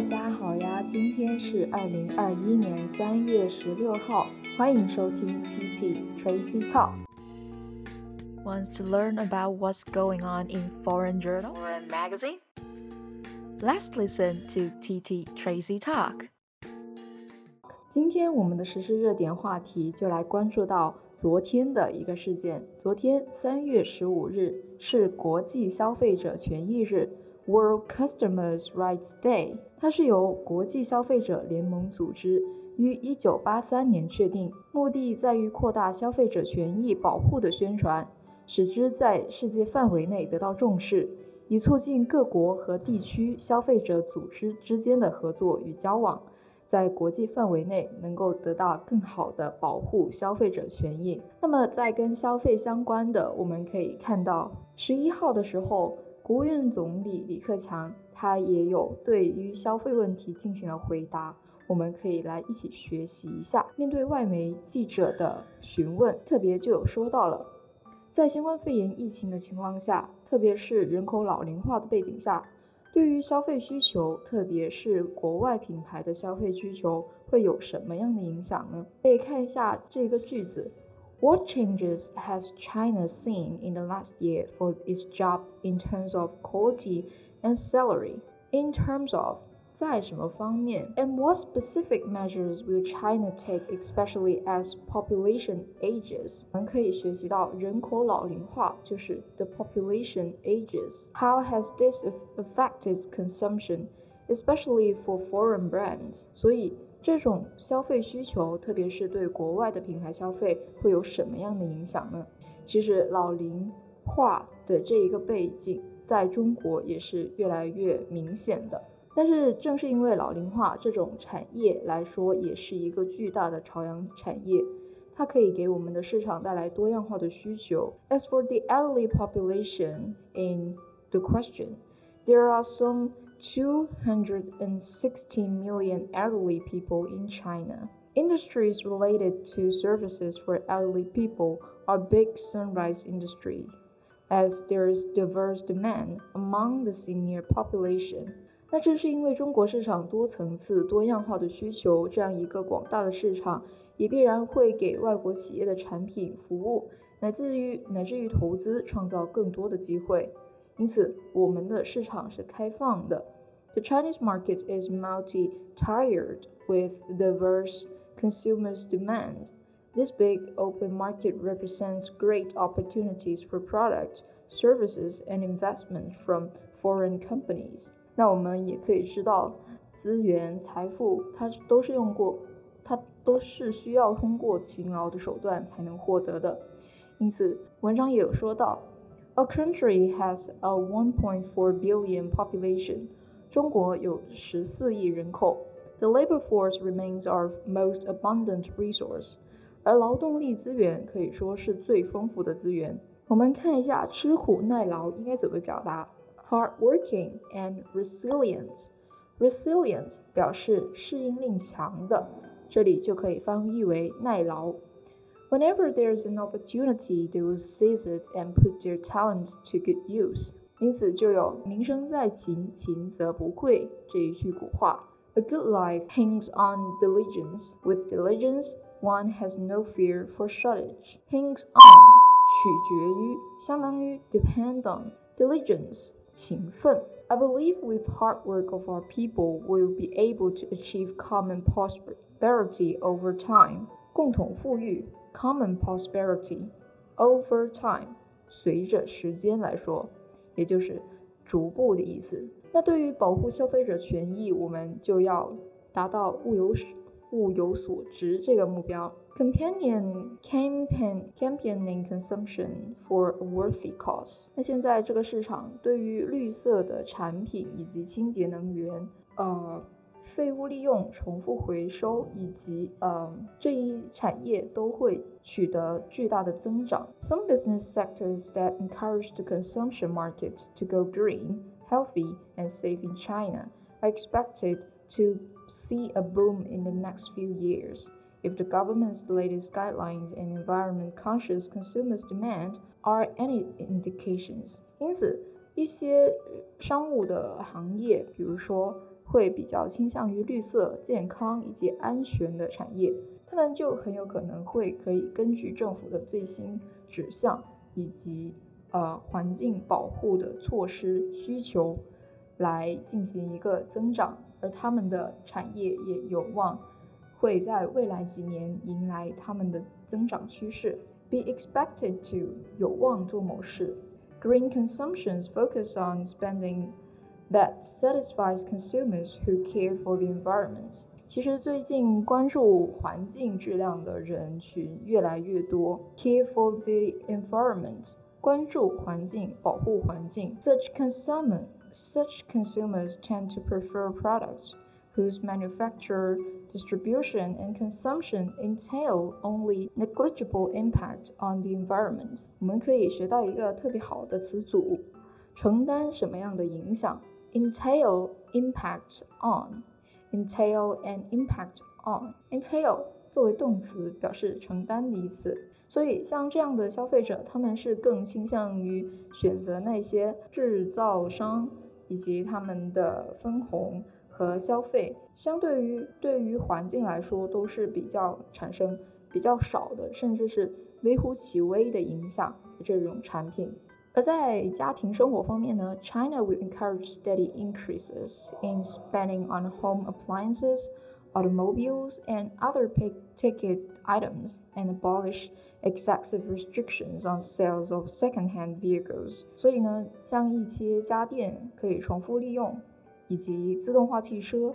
大家好呀！今天是二零二一年三月十六号，欢迎收听 TT Tracy Talk。Wants to learn about what's going on in foreign journal or a magazine? Let's listen to TT Tracy Talk。今天我们的实时热点话题就来关注到昨天的一个事件。昨天三月十五日是国际消费者权益日。World Customers' Rights Day，它是由国际消费者联盟组织于1983年确定，目的在于扩大消费者权益保护的宣传，使之在世界范围内得到重视，以促进各国和地区消费者组织之间的合作与交往，在国际范围内能够得到更好的保护消费者权益。那么，在跟消费相关的，我们可以看到十一号的时候。国务院总理李克强他也有对于消费问题进行了回答，我们可以来一起学习一下。面对外媒记者的询问，特别就有说到了，在新冠肺炎疫情的情况下，特别是人口老龄化的背景下，对于消费需求，特别是国外品牌的消费需求，会有什么样的影响呢？可以看一下这个句子。What changes has China seen in the last year for its job in terms of quality and salary? In terms of 在什么方面？And what specific measures will China take, especially as population ages？我们可以学习到人口老龄化，就是 the population ages. How has this affected consumption, especially for foreign brands？所以 这种消费需求，特别是对国外的品牌消费，会有什么样的影响呢？其实老龄化的这一个背景，在中国也是越来越明显的。但是正是因为老龄化这种产业来说，也是一个巨大的朝阳产业，它可以给我们的市场带来多样化的需求。As for the elderly population in the question, there are some 260 million elderly people in China. Industries related to services for elderly people are big sunrise industry, as there is diverse demand among the senior population. 那正是因为中国市场多层次、多样化的需求，这样一个广大的市场，也必然会给外国企业的产品、服务，乃至于乃至于投资创造更多的机会。 因此，我们的市场是开放的。The Chinese market is multi-tiered with diverse consumers' demand. This big open market represents great opportunities for products, services, and investment from foreign companies. 那我们也可以知道，资源、财富，它都是用过，它都是需要通过勤劳的手段才能获得的。因此，文章也有说到。 A country has a 1.4 billion population. 中国有十四亿人口。The labor force remains our most abundant resource. 而劳动力资源可以说是最丰富的资源。我们看一下吃苦耐劳应该怎么表达？Hardworking and resilient. Resilient 表示适应力强的，这里就可以翻译为耐劳。 Whenever there is an opportunity, they will seize it and put their talent to good use. 因此就有“名声在勤，勤则不贵”这一句古话。A good life hangs on diligence. With diligence, one has no fear for shortage. Hangs on 取决于，相当于 depend on diligence 勤奋。I believe with hard work of our people, we will be able to achieve common prosperity over time. 共同富裕 common prosperity over time，随着时间来说，也就是逐步的意思。那对于保护消费者权益，我们就要达到物有物有所值这个目标。Companion campaign campaigning consumption for a worthy cause。那现在这个市场对于绿色的产品以及清洁能源，呃。废物利用、重复回收以及呃这一产业都会取得巨大的增长。Some business sectors that encourage the consumption market to go green, healthy, and safe in China are expected to see a boom in the next few years. If the government's latest guidelines and environment conscious consumers' demand are any indications，因此一些商务的行业，比如说 会比较倾向于绿色、健康以及安全的产业，他们就很有可能会可以根据政府的最新指向以及呃环境保护的措施需求来进行一个增长，而他们的产业也有望会在未来几年迎来他们的增长趋势。Be expected to 有望做某事。Green consumptions focus on spending that satisfies consumers who care for the environment. 其实最近关注环境质量的人群越来越多。Care for the environment，关注环境，保护环境。Such consumer, such consumers tend to prefer products whose manufacture, distribution, and consumption entail only negligible impact on the environment。我们可以学到一个特别好的词组，承担什么样的影响 ？entail impact on。entail an impact on entail 作为动词表示承担的意思，所以像这样的消费者，他们是更倾向于选择那些制造商以及他们的分红和消费，相对于对于环境来说都是比较产生比较少的，甚至是微乎其微的影响的这种产品。而在家庭生活方面呢，China will encourage steady increases in spending on home appliances, automobiles, and other big-ticket items, and abolish excessive restrictions on sales of second-hand vehicles. 所以呢，像一些家电可以重复利用，以及自动化汽车，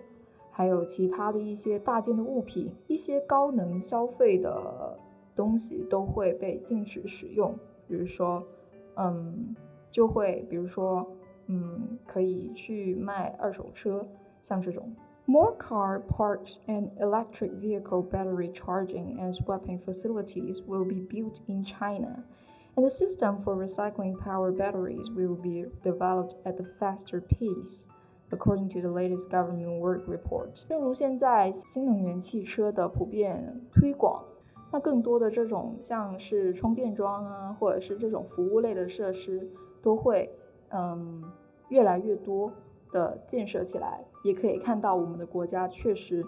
还有其他的一些大件的物品，一些高能消费的东西都会被禁止使用，比如说。 嗯，就会比如说，嗯，可以去卖二手车，像这种。More car parks and electric vehicle battery charging and swapping facilities will be built in China, and the system for recycling power batteries will be developed at a faster pace. According to the latest government work report，正如现在新能源汽车的普遍推广， 那更多的这种像是充电桩啊，或者是这种服务类的设施，都会嗯越来越多的建设起来。也可以看到，我们的国家确实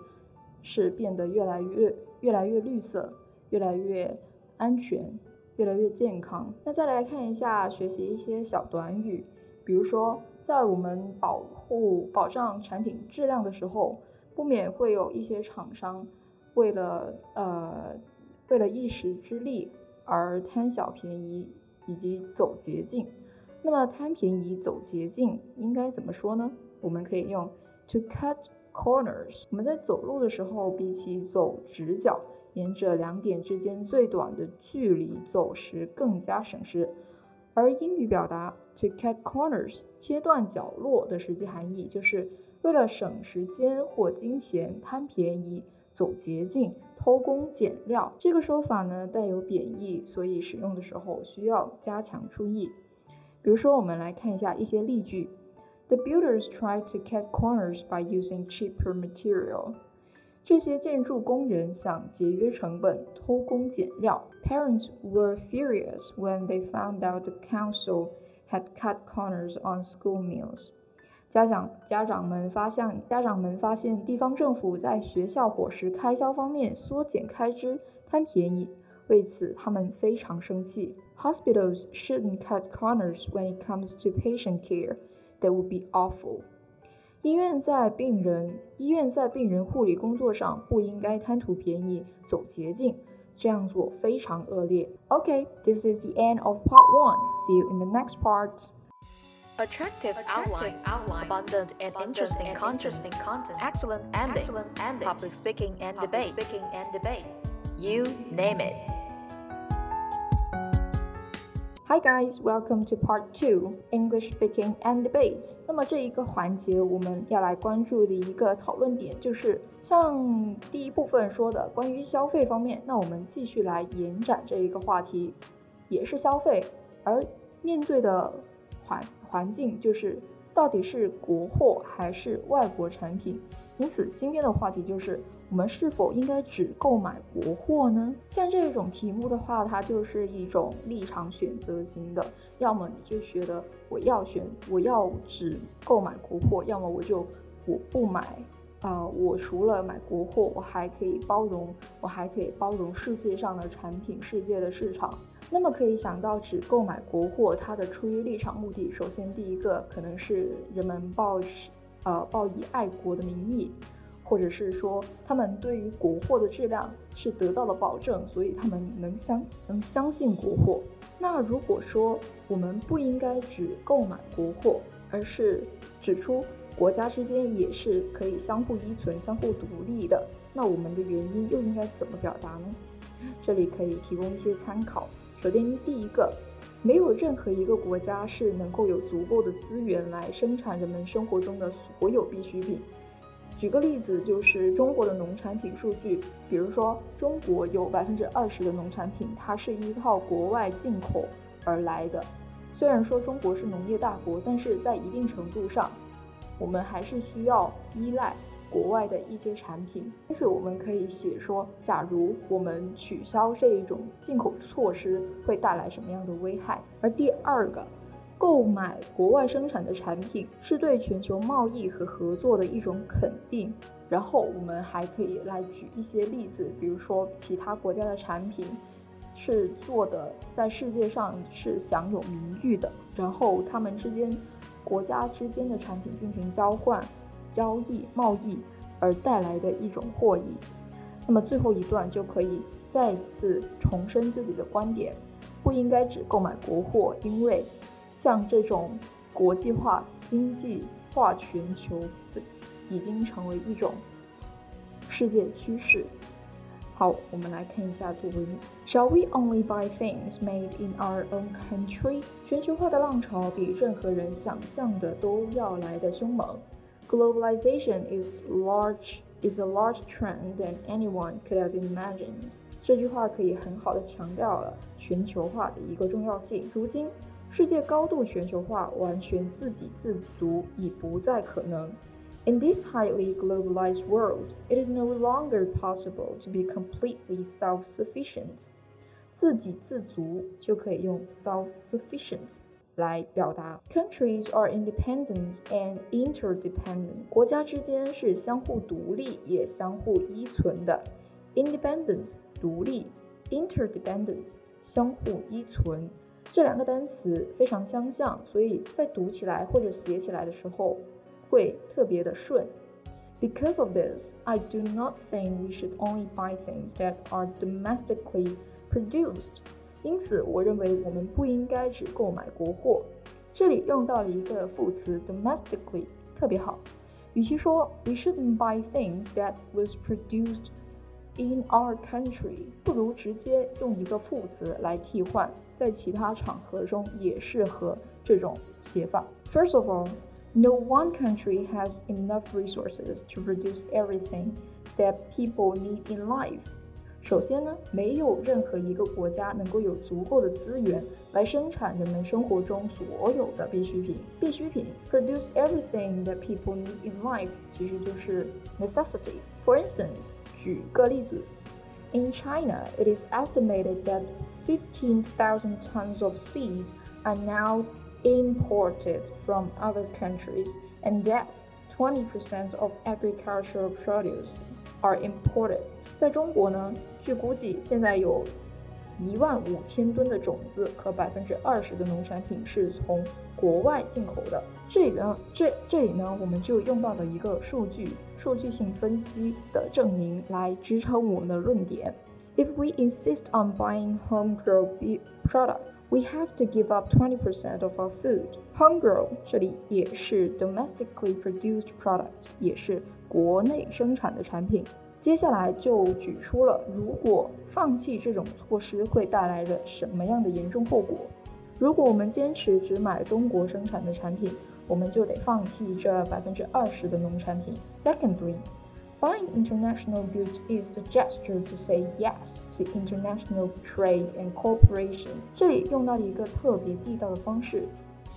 是变得越来越越来越绿色，越来越安全，越来越健康。那再来看一下，学习一些小短语，比如说，在我们保护保障产品质量的时候，不免会有一些厂商为了呃。为了一时之利而贪小便宜以及走捷径，那么贪便宜走捷径应该怎么说呢？我们可以用 to cut corners。我们在走路的时候，比起走直角，沿着两点之间最短的距离走时更加省时。而英语表达 to cut corners 切断角落的实际含义，就是为了省时间或金钱贪便宜走捷径。偷工减料这个说法呢带有贬义，所以使用的时候需要加强注意。比如说，我们来看一下一些例句：The builders tried to cut corners by using cheaper material。这些建筑工人想节约成本，偷工减料。Parents were furious when they found out the council had cut corners on school meals。 家长家长们发现，家长们发现地方政府在学校伙食开销方面缩减开支，贪便宜。为此，他们非常生气。Hospitals shouldn't cut corners when it comes to patient care. That would be awful. 医院在病人医院在病人护理工作上不应该贪图便宜，走捷径。这样做非常恶劣。Okay, this is the end of part one. See you in the next part. Attractive, outline, outline, abundant and abundant interesting, and content, interesting content, excellent ending, excellent ending, public speaking and public debate, speaking and debate. You name it. Hi guys, welcome to part two, English speaking and debate. 那么这一个环节我们要来关注的一个讨论点，就是像第一部分说的关于消费方面，那我们继续来延展这一个话题，也是消费，而面对的 环环境就是到底是国货还是外国产品？因此，今天的话题就是我们是否应该只购买国货呢？像这种题目的话，它就是一种立场选择型的，要么你就觉得我要选，我要只购买国货，要么我就我不买，呃，我除了买国货，我还可以包容，我还可以包容世界上的产品，世界的市场。那么可以想到，只购买国货，它的出于立场目的，首先第一个可能是人们抱，呃，抱以爱国的名义。或者是说，他们对于国货的质量是得到了保证，所以他们能相能相信国货。那如果说我们不应该只购买国货，而是指出国家之间也是可以相互依存、相互独立的，那我们的原因又应该怎么表达呢？这里可以提供一些参考。首先，第一个，没有任何一个国家是能够有足够的资源来生产人们生活中的所有必需品。举个例子，就是中国的农产品数据，比如说中国有百分之二十的农产品，它是依靠国外进口而来的。虽然说中国是农业大国，但是在一定程度上，我们还是需要依赖国外的一些产品。因此，我们可以写说，假如我们取消这一种进口措施，会带来什么样的危害？而第二个。购买国外生产的产品是对全球贸易和合作的一种肯定。然后我们还可以来举一些例子，比如说其他国家的产品是做的在世界上是享有名誉的，然后他们之间国家之间的产品进行交换、交易、贸易而带来的一种获益。那么最后一段就可以再次重申自己的观点：不应该只购买国货，因为。像这种国际化、经济化、全球的，已经成为一种世界趋势。好，我们来看一下作文。Shall we only buy things made in our own country？全球化的浪潮比任何人想象的都要来的凶猛。Globalization is large is a large trend than anyone could have imagined。这句话可以很好的强调了全球化的一个重要性。如今。世界高度全球化，完全自给自足已不再可能。In this highly globalized world, it is no longer possible to be completely self-sufficient. 自给自足就可以用 self-sufficient 来表达。Countries are independent and interdependent. 国家之间是相互独立也相互依存的。Independent 独立，interdependent 相互依存。这两个单词非常相像，所以在读起来或者写起来的时候会特别的顺。Because of this, I do not think we should only buy things that are domestically produced. 因此，我认为我们不应该只购买国货。这里用到了一个副词 domestically，特别好。与其说 we shouldn't buy things that was produced in our country，不如直接用一个副词来替换，在其他场合中也适合这种写法。First of all, no one country has enough resources to produce everything that people need in life. 首先呢，没有任何一个国家能够有足够的资源来生产人们生活中所有的必需品。必需品 produce everything that people need in life 其实就是 necessity。For instance，举个例子，In China, it is estimated that 15,000 tons of seed are now imported from other countries, and that 20% of agricultural produce are imported. 在中国呢，据估计现在有一万五千吨的种子和百分之二十的农产品是从国外进口的。这里呢，这这里呢，我们就用到了一个数据数据性分析的证明来支撑我们的论点。If we insist on buying homegrown product, we have to give up 20% of our food. Homegrown 这里也是 domestically produced product，也是国内生产的产品。接下来就举出了，如果放弃这种措施会带来的什么样的严重后果。如果我们坚持只买中国生产的产品，我们就得放弃这百分之二十的农产品。Secondly, buying international goods is the gesture to say yes to international trade and cooperation。这里用到了一个特别地道的方式，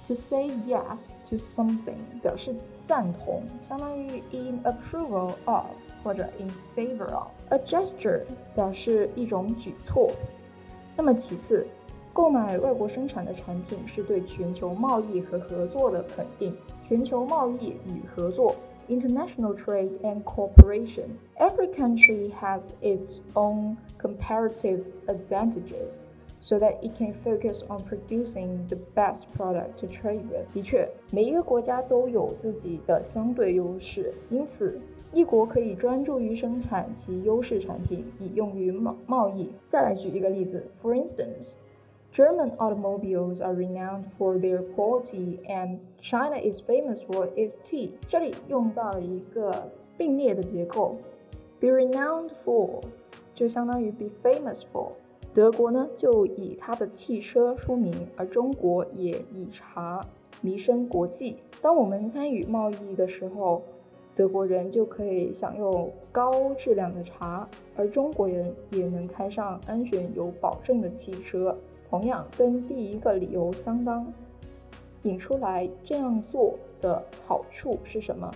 to say yes to something 表示赞同，相当于 in approval of。或者 in favor of a gesture 表示一种举措。那么其次，购买外国生产的产品是对全球贸易和合作的肯定。全球贸易与合作 international trade and cooperation. Every country has its own comparative advantages so that it can focus on producing the best product to trade with. 的确，每一个国家都有自己的相对优势，因此一国可以专注于生产其优势产品，以用于贸贸易。再来举一个例子，For instance。 German automobiles are renowned for their quality, and China is famous for its tea. 这里用到了一个并列的结构，be renowned for 就相当于 be famous for。德国呢就以它的汽车出名，而中国也以茶名声国际。当我们参与贸易的时候，德国人就可以享用高质量的茶，而中国人也能开上安全有保证的汽车。同样，跟第一个理由相当，引出来这样做的好处是什么？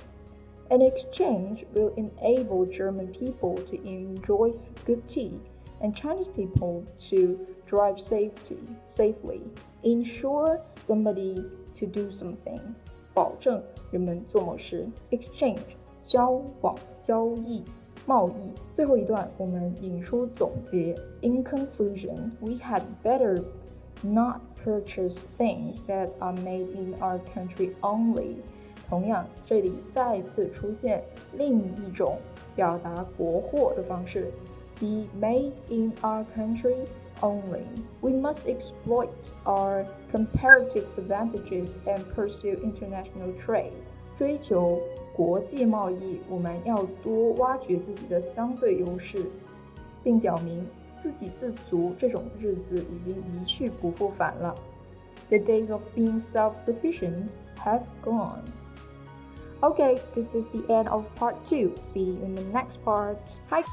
An exchange will enable German people to enjoy good tea and Chinese people to drive safety safely, ensure somebody to do something， 保证人们做某事。Exchange 交往交易。贸易。最后一段，我们引出总结。In conclusion, we had better not purchase things that are made in our country only。同样，这里再次出现另一种表达国货的方式，be made in our country only. We must exploit our comparative advantages and pursue international trade. 追求国际贸易，我们要多挖掘自己的相对优势，并表明自给自足这种日子已经一去不复返了。The days of being self-sufficient have gone. Okay, this is the end of part two. See you in the next part. Hi.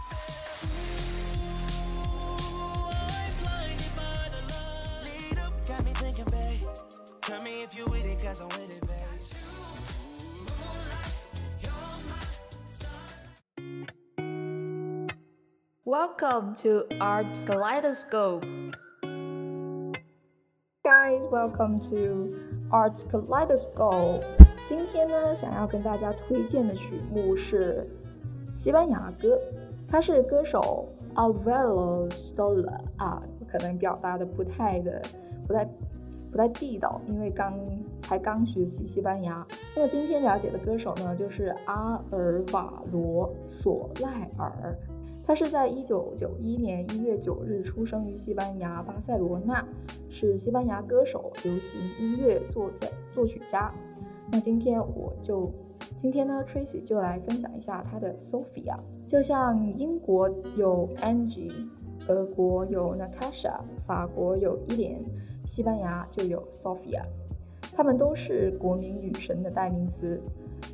Welcome to Art Kaleidoscope. Guys, welcome to Art Kaleidoscope. 今天呢，想要跟大家推荐的曲目是西班牙歌，它是歌手 Alvaro Soler 啊，可能表达的不太的不太 不太地道，因为刚才刚学习西班牙。那么今天了解的歌手呢，就是阿尔瓦罗索赖尔。他是在一九九一年一月九日出生于西班牙巴塞罗那，是西班牙歌手、流行音乐作家、作曲家。那今天我就，今天呢，Tracy 就来分享一下他的 Sophia。就像英国有 Angie，俄国有 Natasha，法国有伊莲，西班牙就有 Sophia，他们都是国民女神的代名词。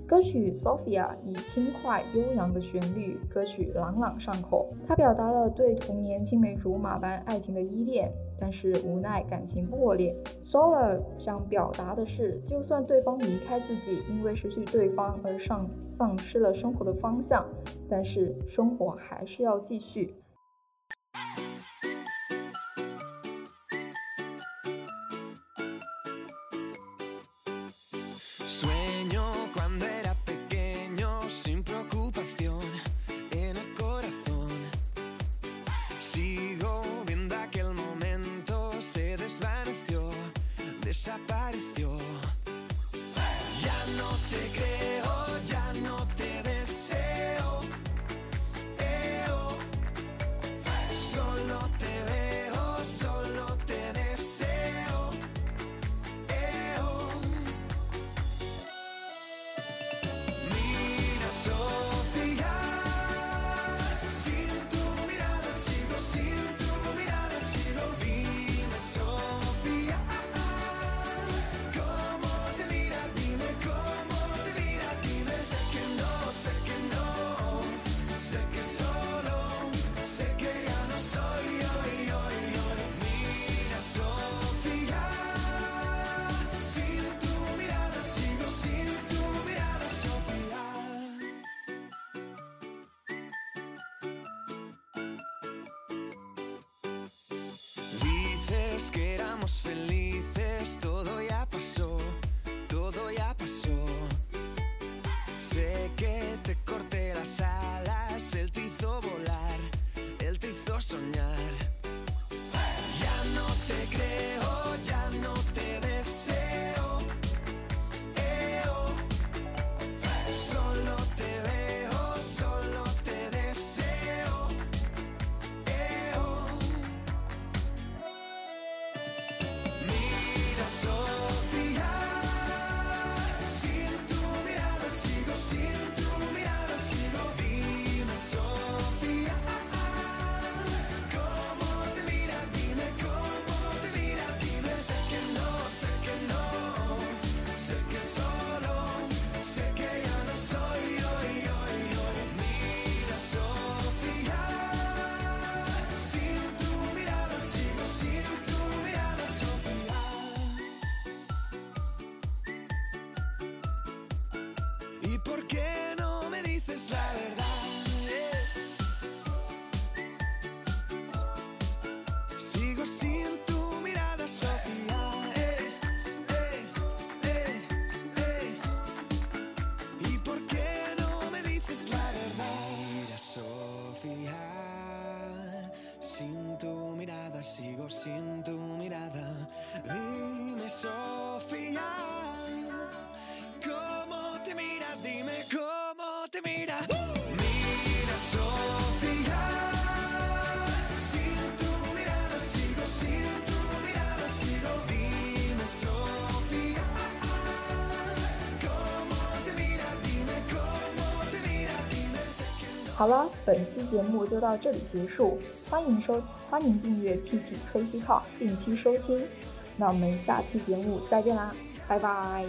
歌曲《Sophia》以轻快悠扬的旋律，歌曲朗朗上口。它表达了对童年青梅竹马般爱情的依恋，但是无奈感情破裂。Soler 想表达的是，就算对方离开自己，因为失去对方而丧丧失了生活的方向，但是生活还是要继续。que éramos felices, todo ya pasó, todo ya pasó. Sé que te corté las alas, él te hizo volar, él te hizo soñar. sin tu mirada. Dime, Sofía. 好了本期节目就到这里结束欢迎收欢迎订阅 tt 吹心号定期收听。那我们下期节目再见啦拜拜。